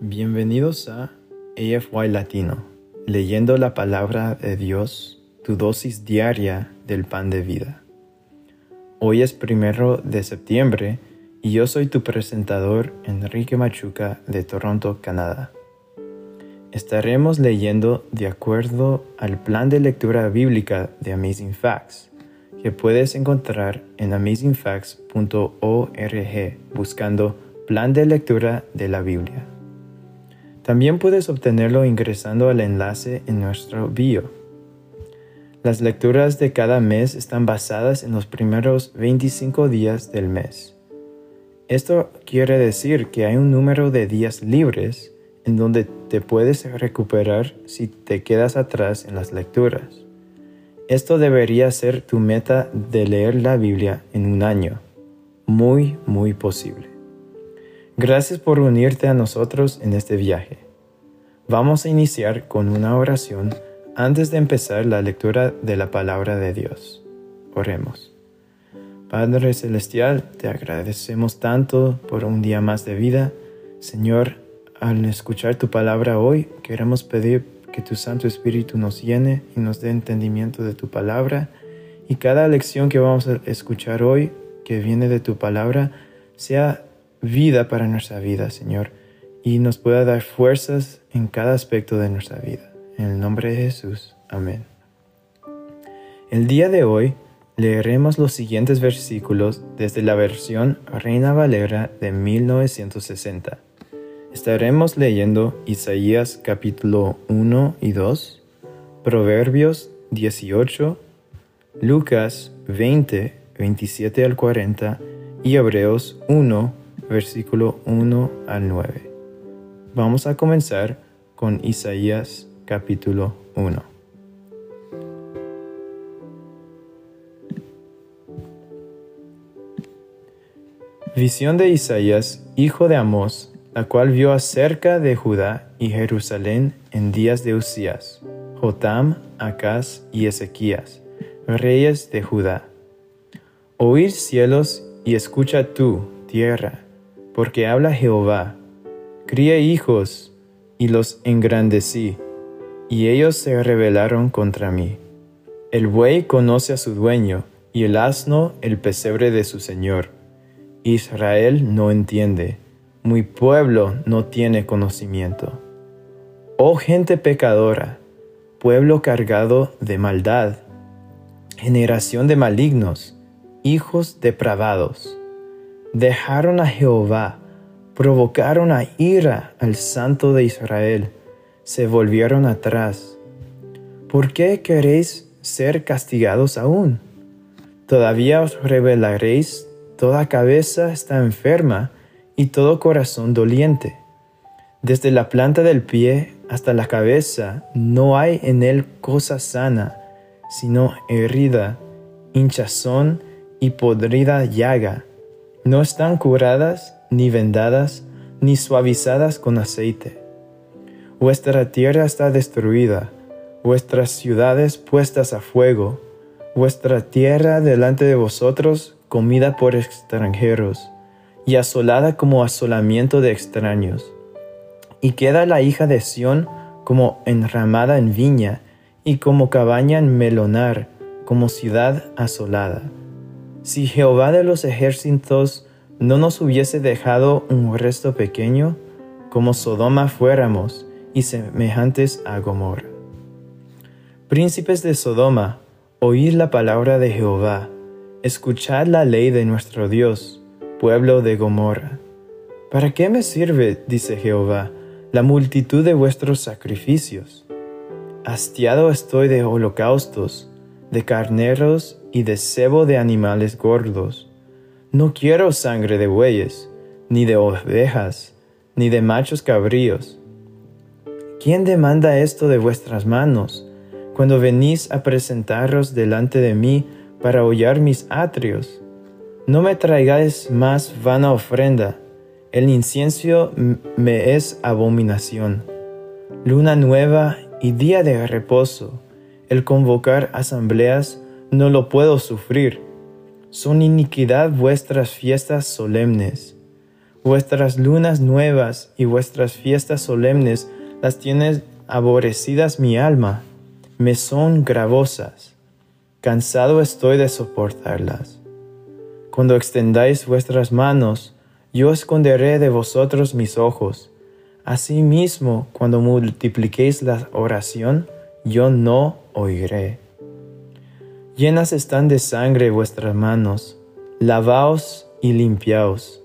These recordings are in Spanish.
Bienvenidos a AFY Latino, leyendo la palabra de Dios, tu dosis diaria del pan de vida. Hoy es primero de septiembre y yo soy tu presentador Enrique Machuca de Toronto, Canadá. Estaremos leyendo de acuerdo al plan de lectura bíblica de Amazing Facts, que puedes encontrar en amazingfacts.org buscando Plan de lectura de la Biblia. También puedes obtenerlo ingresando al enlace en nuestro bio. Las lecturas de cada mes están basadas en los primeros 25 días del mes. Esto quiere decir que hay un número de días libres en donde te puedes recuperar si te quedas atrás en las lecturas. Esto debería ser tu meta de leer la Biblia en un año. Muy, muy posible. Gracias por unirte a nosotros en este viaje. Vamos a iniciar con una oración antes de empezar la lectura de la palabra de Dios. Oremos. Padre Celestial, te agradecemos tanto por un día más de vida. Señor, al escuchar tu palabra hoy, queremos pedir que tu Santo Espíritu nos llene y nos dé entendimiento de tu palabra. Y cada lección que vamos a escuchar hoy, que viene de tu palabra, sea vida para nuestra vida, Señor, y nos pueda dar fuerzas en cada aspecto de nuestra vida. En el nombre de Jesús. Amén. El día de hoy leeremos los siguientes versículos desde la versión Reina Valera de 1960 Estaremos leyendo Isaías capítulo 1 y 2, Proverbios 18, Lucas 20, 27 al 40 y Hebreos 1, versículo 1 al 9. Vamos a comenzar con Isaías capítulo 1. Visión de Isaías, hijo de Amós, la cual vio acerca de Judá y Jerusalén en días de Usías, Jotam, Acaz y Ezequías, reyes de Judá. Oír cielos y escucha tú, tierra, porque habla Jehová. Crié hijos y los engrandecí, y ellos se rebelaron contra mí. El buey conoce a su dueño, y el asno el pesebre de su señor. Israel no entiende mi pueblo no tiene conocimiento. Oh gente pecadora, pueblo cargado de maldad, generación de malignos, hijos depravados, dejaron a Jehová, provocaron a ira al Santo de Israel, se volvieron atrás. ¿Por qué queréis ser castigados aún? Todavía os revelaréis, toda cabeza está enferma, y todo corazón doliente. Desde la planta del pie hasta la cabeza no hay en él cosa sana, sino herida, hinchazón y podrida llaga. No están curadas, ni vendadas, ni suavizadas con aceite. Vuestra tierra está destruida, vuestras ciudades puestas a fuego, vuestra tierra delante de vosotros comida por extranjeros y asolada como asolamiento de extraños. Y queda la hija de Sión como enramada en viña, y como cabaña en melonar, como ciudad asolada. Si Jehová de los ejércitos no nos hubiese dejado un resto pequeño, como Sodoma fuéramos, y semejantes a Gomorra. Príncipes de Sodoma, oíd la palabra de Jehová, escuchad la ley de nuestro Dios pueblo de Gomorra. ¿Para qué me sirve, dice Jehová, la multitud de vuestros sacrificios? Hastiado estoy de holocaustos, de carneros y de cebo de animales gordos. No quiero sangre de bueyes, ni de ovejas, ni de machos cabríos. ¿Quién demanda esto de vuestras manos, cuando venís a presentaros delante de mí para hollar mis atrios? No me traigáis más vana ofrenda, el incienso me es abominación. Luna nueva y día de reposo, el convocar asambleas no lo puedo sufrir. Son iniquidad vuestras fiestas solemnes. Vuestras lunas nuevas y vuestras fiestas solemnes las tiene aborrecidas mi alma, me son gravosas. Cansado estoy de soportarlas. Cuando extendáis vuestras manos, yo esconderé de vosotros mis ojos. Asimismo, cuando multipliquéis la oración, yo no oiré. Llenas están de sangre vuestras manos, lavaos y limpiaos.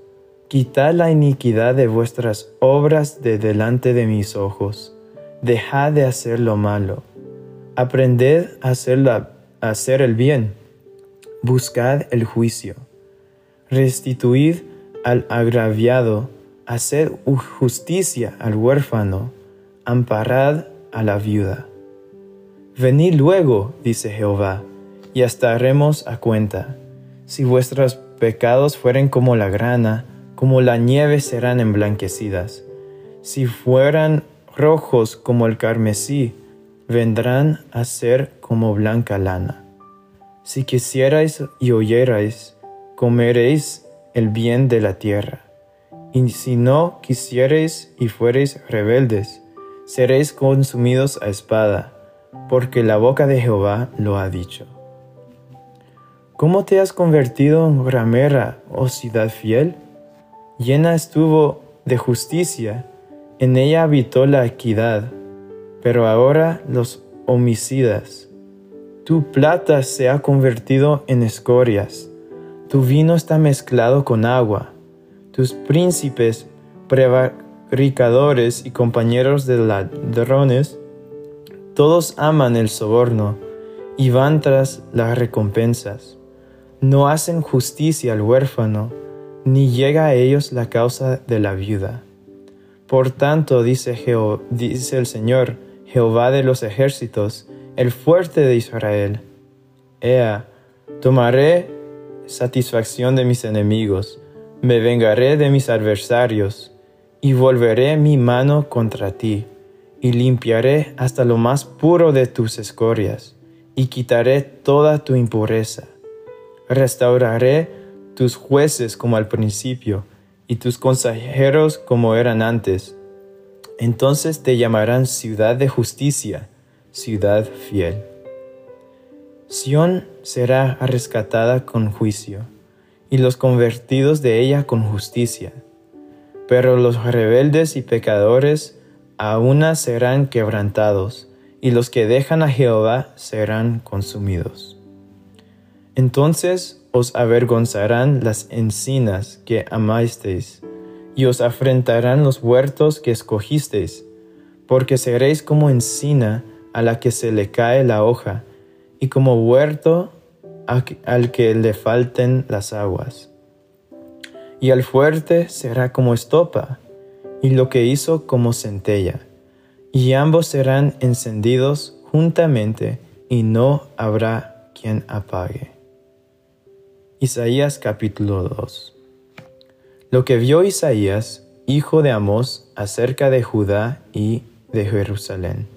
Quitad la iniquidad de vuestras obras de delante de mis ojos. Dejad de hacer lo malo. Aprended a hacer, a hacer el bien. Buscad el juicio. Restituid al agraviado. Haced justicia al huérfano. Amparad a la viuda. Venid luego, dice Jehová, y estaremos a cuenta. Si vuestros pecados fueren como la grana, como la nieve serán emblanquecidas. Si fueran rojos como el carmesí, vendrán a ser como blanca lana. Si quisierais y oyerais, comeréis el bien de la tierra. Y si no quisierais y fuereis rebeldes, seréis consumidos a espada porque la boca de Jehová lo ha dicho. ¿Cómo te has convertido en ramera, oh ciudad fiel? Llena estuvo de justicia, en ella habitó la equidad, pero ahora los homicidas. Tu plata se ha convertido en escorias, tu vino está mezclado con agua, tus príncipes, prevaricadores y compañeros de ladrones todos aman el soborno y van tras las recompensas. No hacen justicia al huérfano, ni llega a ellos la causa de la viuda. Por tanto, dice, dice el Señor, Jehová de los ejércitos, el fuerte de Israel, Ea, tomaré satisfacción de mis enemigos, me vengaré de mis adversarios, y volveré mi mano contra ti y limpiaré hasta lo más puro de tus escorias, y quitaré toda tu impureza. Restauraré tus jueces como al principio, y tus consejeros como eran antes. Entonces te llamarán ciudad de justicia, ciudad fiel. Sión será rescatada con juicio, y los convertidos de ella con justicia. Pero los rebeldes y pecadores a una serán quebrantados, y los que dejan a Jehová serán consumidos. Entonces os avergonzarán las encinas que amasteis, y os afrentarán los huertos que escogisteis, porque seréis como encina a la que se le cae la hoja, y como huerto al que le falten las aguas. Y al fuerte será como estopa, y lo que hizo como centella, y ambos serán encendidos juntamente, y no habrá quien apague. Isaías capítulo 2 Lo que vio Isaías, hijo de Amós, acerca de Judá y de Jerusalén.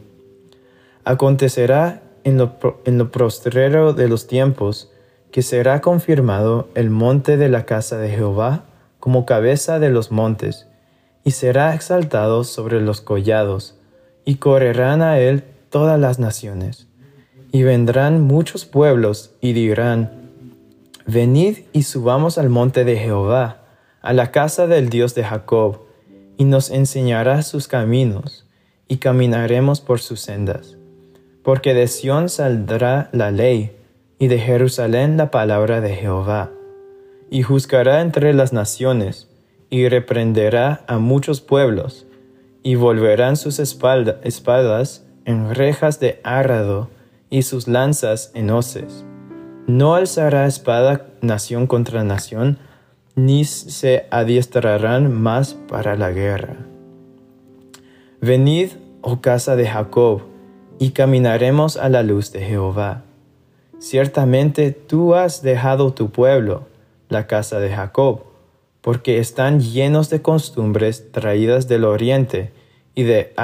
Acontecerá en lo, en lo prostrero de los tiempos, que será confirmado el monte de la casa de Jehová como cabeza de los montes, y será exaltado sobre los collados, y correrán a él todas las naciones. Y vendrán muchos pueblos y dirán, Venid y subamos al monte de Jehová, a la casa del Dios de Jacob, y nos enseñará sus caminos, y caminaremos por sus sendas. Porque de Sión saldrá la ley, y de Jerusalén la palabra de Jehová. Y juzgará entre las naciones, y reprenderá a muchos pueblos, y volverán sus espadas en rejas de árado y sus lanzas en hoces. No alzará espada nación contra nación, ni se adiestrarán más para la guerra. Venid, oh casa de Jacob, y caminaremos a la luz de Jehová. Ciertamente tú has dejado tu pueblo, la casa de Jacob, porque están llenos de costumbres traídas del oriente y de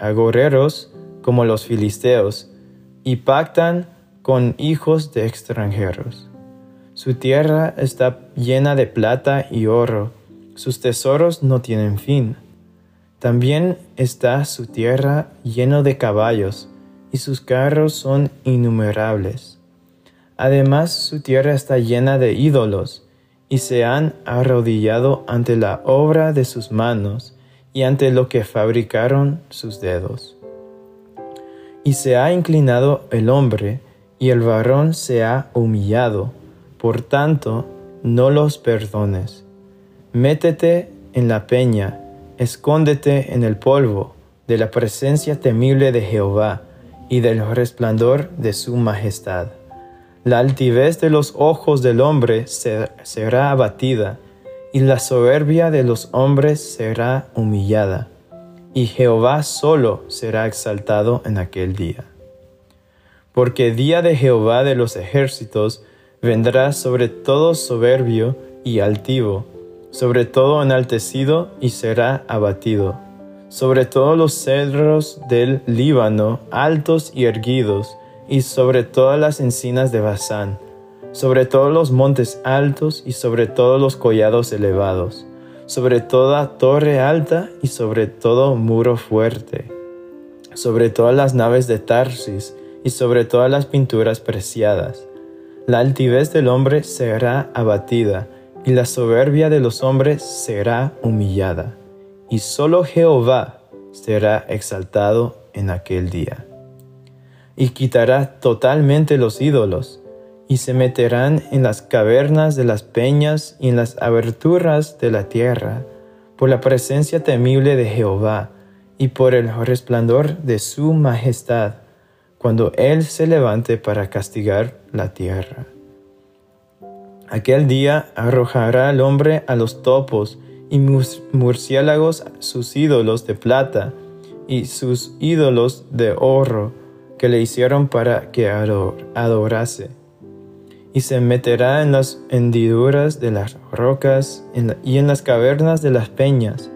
agoreros como los filisteos, y pactan con hijos de extranjeros. Su tierra está llena de plata y oro, sus tesoros no tienen fin. También está su tierra lleno de caballos, y sus carros son innumerables. Además su tierra está llena de ídolos, y se han arrodillado ante la obra de sus manos y ante lo que fabricaron sus dedos. Y se ha inclinado el hombre, y el varón se ha humillado, por tanto, no los perdones. Métete en la peña, escóndete en el polvo de la presencia temible de Jehová y del resplandor de su majestad. La altivez de los ojos del hombre será abatida, y la soberbia de los hombres será humillada, y Jehová solo será exaltado en aquel día. Porque día de Jehová de los ejércitos vendrá sobre todo soberbio y altivo, sobre todo enaltecido y será abatido, sobre todos los cedros del Líbano, altos y erguidos, y sobre todas las encinas de Basán, sobre todos los montes altos y sobre todos los collados elevados, sobre toda torre alta y sobre todo muro fuerte, sobre todas las naves de Tarsis y sobre todas las pinturas preciadas. La altivez del hombre será abatida, y la soberbia de los hombres será humillada, y solo Jehová será exaltado en aquel día. Y quitará totalmente los ídolos, y se meterán en las cavernas de las peñas y en las aberturas de la tierra, por la presencia temible de Jehová, y por el resplandor de su majestad, cuando Él se levante para castigar la tierra. Aquel día arrojará el hombre a los topos y murciélagos sus ídolos de plata y sus ídolos de oro que le hicieron para que adorase. Y se meterá en las hendiduras de las rocas y en las cavernas de las peñas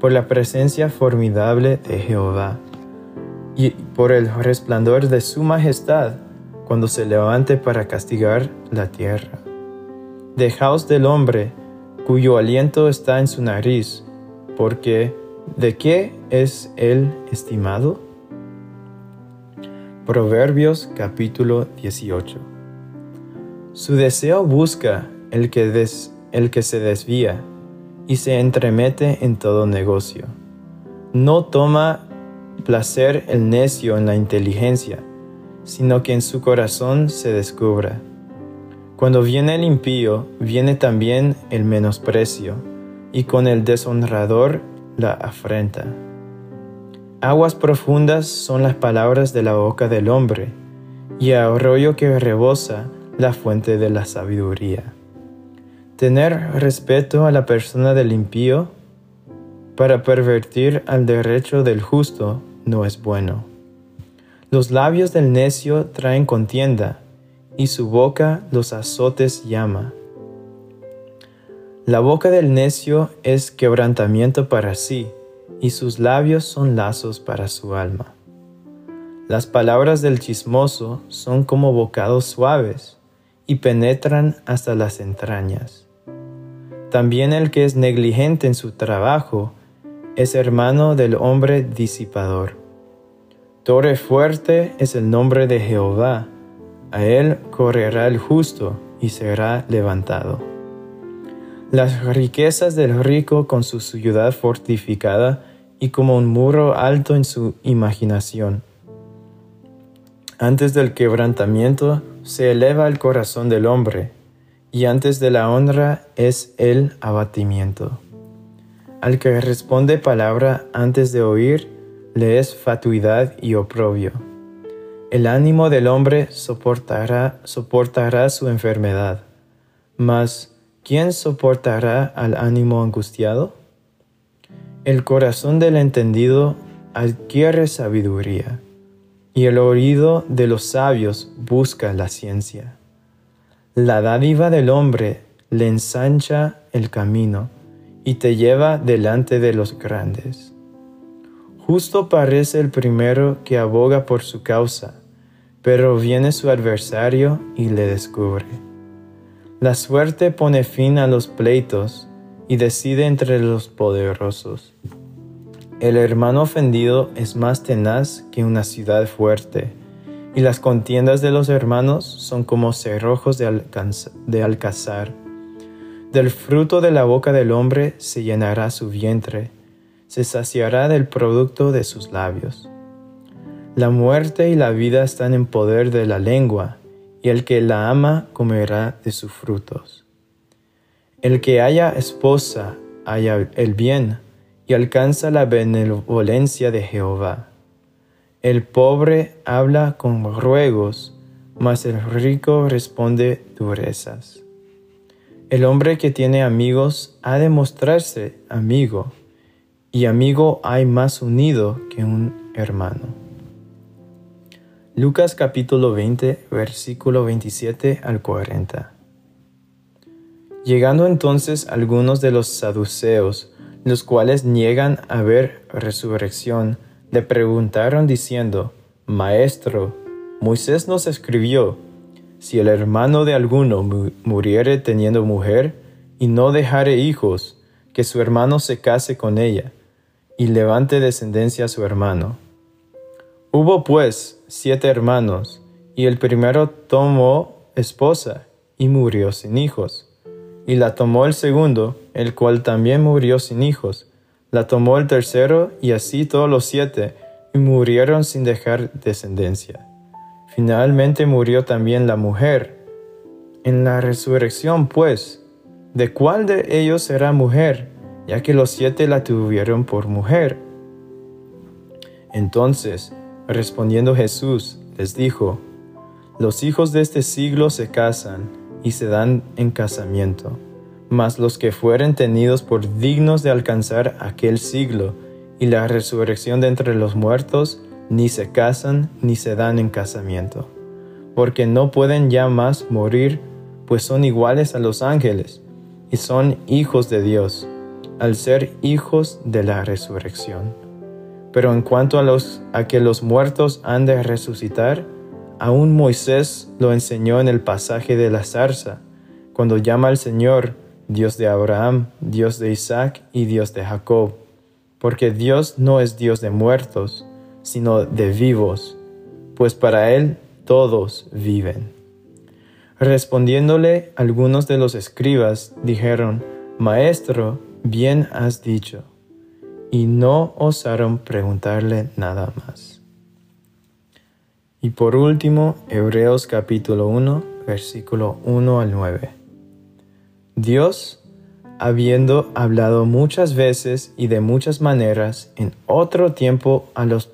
por la presencia formidable de Jehová y por el resplandor de su majestad cuando se levante para castigar la tierra. Dejaos del hombre, cuyo aliento está en su nariz, porque ¿de qué es él estimado? Proverbios capítulo 18 Su deseo busca el que, el que se desvía y se entremete en todo negocio. No toma placer el necio en la inteligencia, sino que en su corazón se descubra. Cuando viene el impío, viene también el menosprecio, y con el deshonrador la afrenta. Aguas profundas son las palabras de la boca del hombre, y arroyo que rebosa la fuente de la sabiduría. Tener respeto a la persona del impío para pervertir al derecho del justo no es bueno. Los labios del necio traen contienda, y su boca los azotes llama. La boca del necio es quebrantamiento para sí, y sus labios son lazos para su alma. Las palabras del chismoso son como bocados suaves, y penetran hasta las entrañas. También el que es negligente en su trabajo es hermano del hombre disipador. Torre fuerte es el nombre de Jehová, a él correrá el justo y será levantado. Las riquezas del rico con su ciudad fortificada y como un muro alto en su imaginación. Antes del quebrantamiento se eleva el corazón del hombre, y antes de la honra es el abatimiento. Al que responde palabra antes de oír, le es fatuidad y oprobio. El ánimo del hombre soportará, soportará su enfermedad, mas ¿quién soportará al ánimo angustiado? El corazón del entendido adquiere sabiduría, y el oído de los sabios busca la ciencia. La dádiva del hombre le ensancha el camino y te lleva delante de los grandes. Justo parece el primero que aboga por su causa, pero viene su adversario y le descubre. La suerte pone fin a los pleitos, y decide entre los poderosos. El hermano ofendido es más tenaz que una ciudad fuerte, y las contiendas de los hermanos son como cerrojos de, de alcazar. Del fruto de la boca del hombre se llenará su vientre, se saciará del producto de sus labios. La muerte y la vida están en poder de la lengua, y el que la ama comerá de sus frutos. El que haya esposa haya el bien, y alcanza la benevolencia de Jehová. El pobre habla con ruegos, mas el rico responde durezas. El hombre que tiene amigos ha de mostrarse amigo, y amigo hay más unido que un hermano. Lucas capítulo 20, versículo 27 al 40. Llegando entonces algunos de los saduceos, los cuales niegan haber resurrección, le preguntaron diciendo, Maestro, Moisés nos escribió, si el hermano de alguno muriere teniendo mujer y no dejare hijos, que su hermano se case con ella y levante descendencia a su hermano. Hubo pues siete hermanos, y el primero tomó esposa y murió sin hijos. Y la tomó el segundo, el cual también murió sin hijos. La tomó el tercero, y así todos los siete, y murieron sin dejar descendencia. Finalmente murió también la mujer. En la resurrección, pues, ¿de cuál de ellos será mujer? Ya que los siete la tuvieron por mujer. Entonces, Respondiendo Jesús, les dijo, Los hijos de este siglo se casan y se dan en casamiento, mas los que fueren tenidos por dignos de alcanzar aquel siglo y la resurrección de entre los muertos, ni se casan ni se dan en casamiento, porque no pueden ya más morir, pues son iguales a los ángeles, y son hijos de Dios, al ser hijos de la resurrección. Pero en cuanto a, los, a que los muertos han de resucitar, aún Moisés lo enseñó en el pasaje de la zarza, cuando llama al Señor Dios de Abraham, Dios de Isaac y Dios de Jacob, porque Dios no es Dios de muertos, sino de vivos, pues para Él todos viven. Respondiéndole algunos de los escribas dijeron, Maestro, bien has dicho y no osaron preguntarle nada más. Y por último, Hebreos capítulo 1, versículo 1 al 9. Dios, habiendo hablado muchas veces y de muchas maneras en otro tiempo a los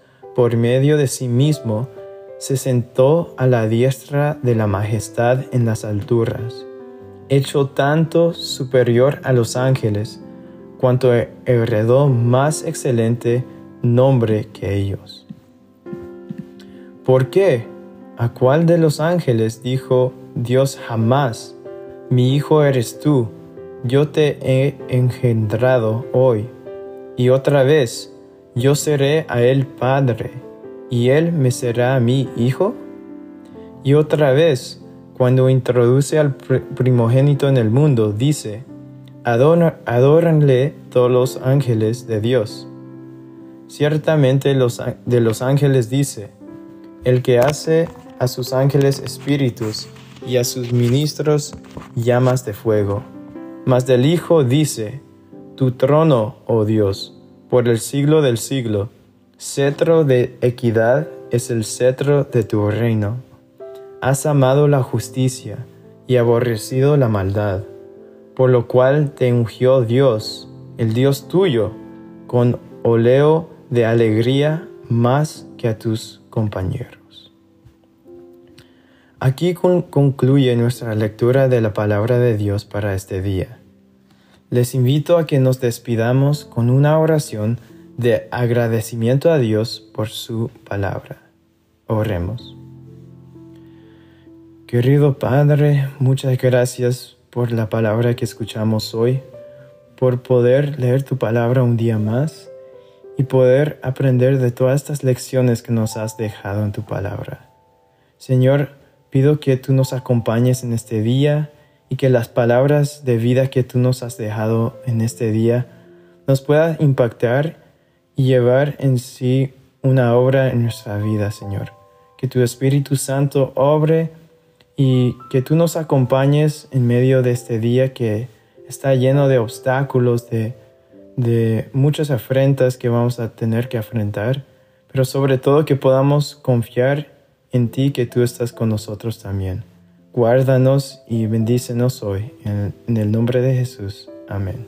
por medio de sí mismo, se sentó a la diestra de la majestad en las alturas, hecho tanto superior a los ángeles, cuanto heredó más excelente nombre que ellos. ¿Por qué? ¿A cuál de los ángeles dijo Dios jamás, mi hijo eres tú, yo te he engendrado hoy? Y otra vez, yo seré a él padre, y él me será a mí hijo? Y otra vez, cuando introduce al primogénito en el mundo, dice, adóranle todos los ángeles de Dios. Ciertamente los, de los ángeles dice, el que hace a sus ángeles espíritus y a sus ministros llamas de fuego. Mas del Hijo dice, tu trono, oh Dios, por el siglo del siglo, cetro de equidad es el cetro de tu reino. Has amado la justicia y aborrecido la maldad por lo cual te ungió Dios, el Dios tuyo, con oleo de alegría más que a tus compañeros. Aquí concluye nuestra lectura de la palabra de Dios para este día. Les invito a que nos despidamos con una oración de agradecimiento a Dios por su palabra. Oremos. Querido Padre, muchas gracias por la palabra que escuchamos hoy, por poder leer tu palabra un día más y poder aprender de todas estas lecciones que nos has dejado en tu palabra. Señor, pido que tú nos acompañes en este día y que las palabras de vida que tú nos has dejado en este día nos puedan impactar y llevar en sí una obra en nuestra vida, Señor. Que tu Espíritu Santo obre y que tú nos acompañes en medio de este día que está lleno de obstáculos, de, de muchas afrentas que vamos a tener que afrontar, pero sobre todo que podamos confiar en ti que tú estás con nosotros también. Guárdanos y bendícenos hoy, en, el nombre de Jesús. Amén.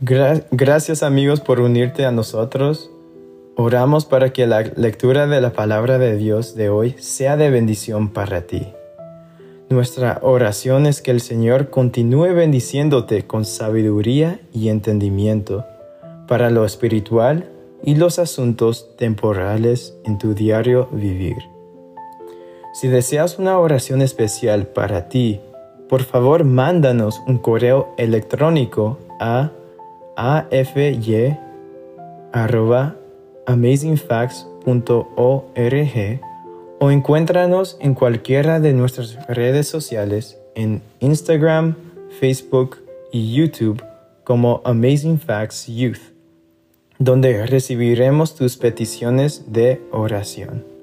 gracias amigos por unirte a nosotros. Oramos para que la lectura de la palabra de Dios de hoy sea de bendición para ti. Nuestra oración es que el Señor continúe bendiciéndote con sabiduría y entendimiento para lo espiritual y los asuntos temporales en tu diario vivir. Si deseas una oración especial para ti, por favor mándanos un correo electrónico a afy.amazingfacts.org o encuéntranos en cualquiera de nuestras redes sociales en Instagram, Facebook y YouTube como Amazing Facts Youth donde recibiremos tus peticiones de oración.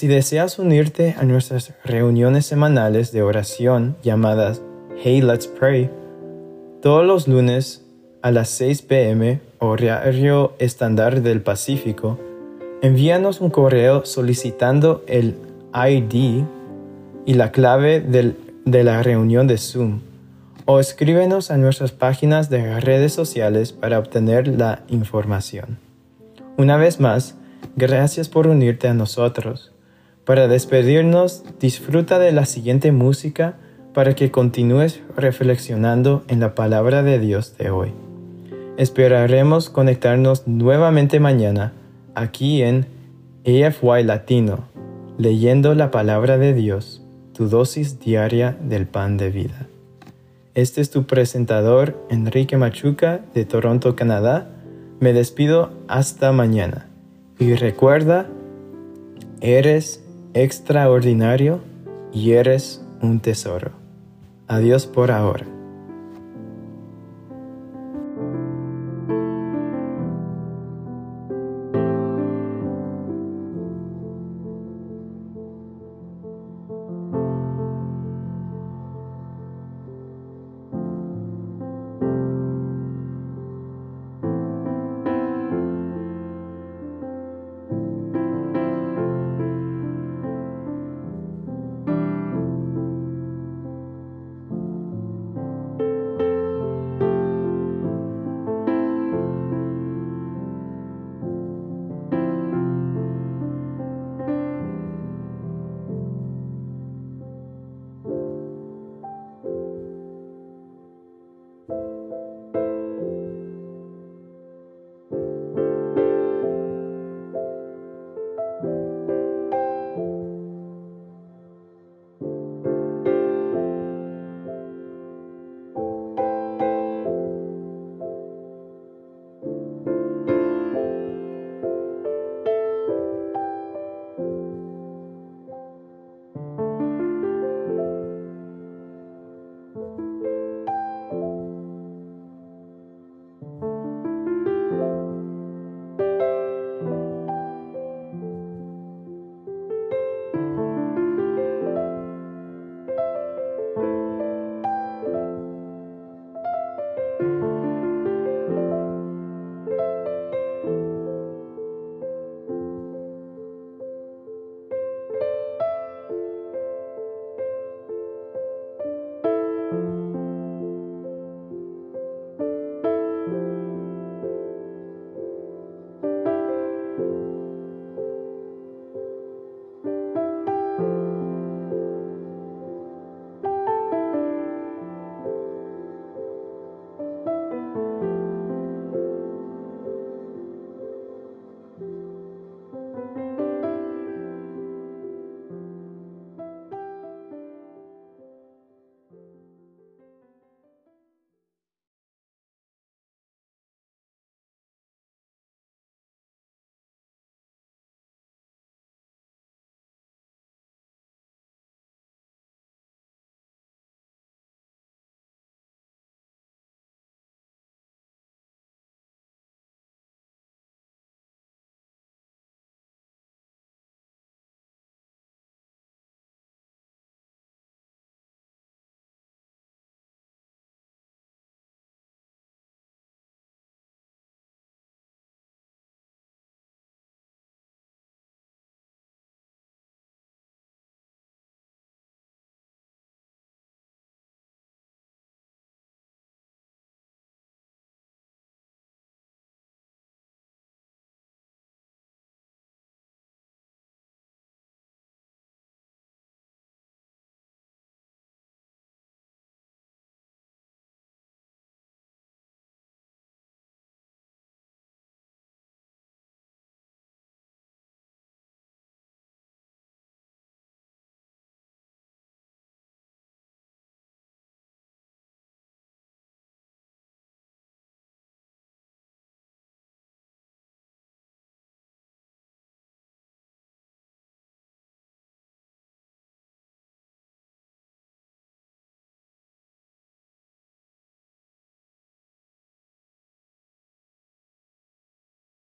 Si deseas unirte a nuestras reuniones semanales de oración llamadas Hey Let's Pray, todos los lunes a las 6 pm horario estándar del Pacífico, envíanos un correo solicitando el ID y la clave de la reunión de Zoom o escríbenos a nuestras páginas de redes sociales para obtener la información. Una vez más, gracias por unirte a nosotros. Para despedirnos, disfruta de la siguiente música para que continúes reflexionando en la palabra de Dios de hoy. Esperaremos conectarnos nuevamente mañana aquí en AFY Latino, leyendo la palabra de Dios, tu dosis diaria del pan de vida. Este es tu presentador Enrique Machuca de Toronto, Canadá. Me despido hasta mañana. Y recuerda, eres extraordinario y eres un tesoro. Adiós por ahora.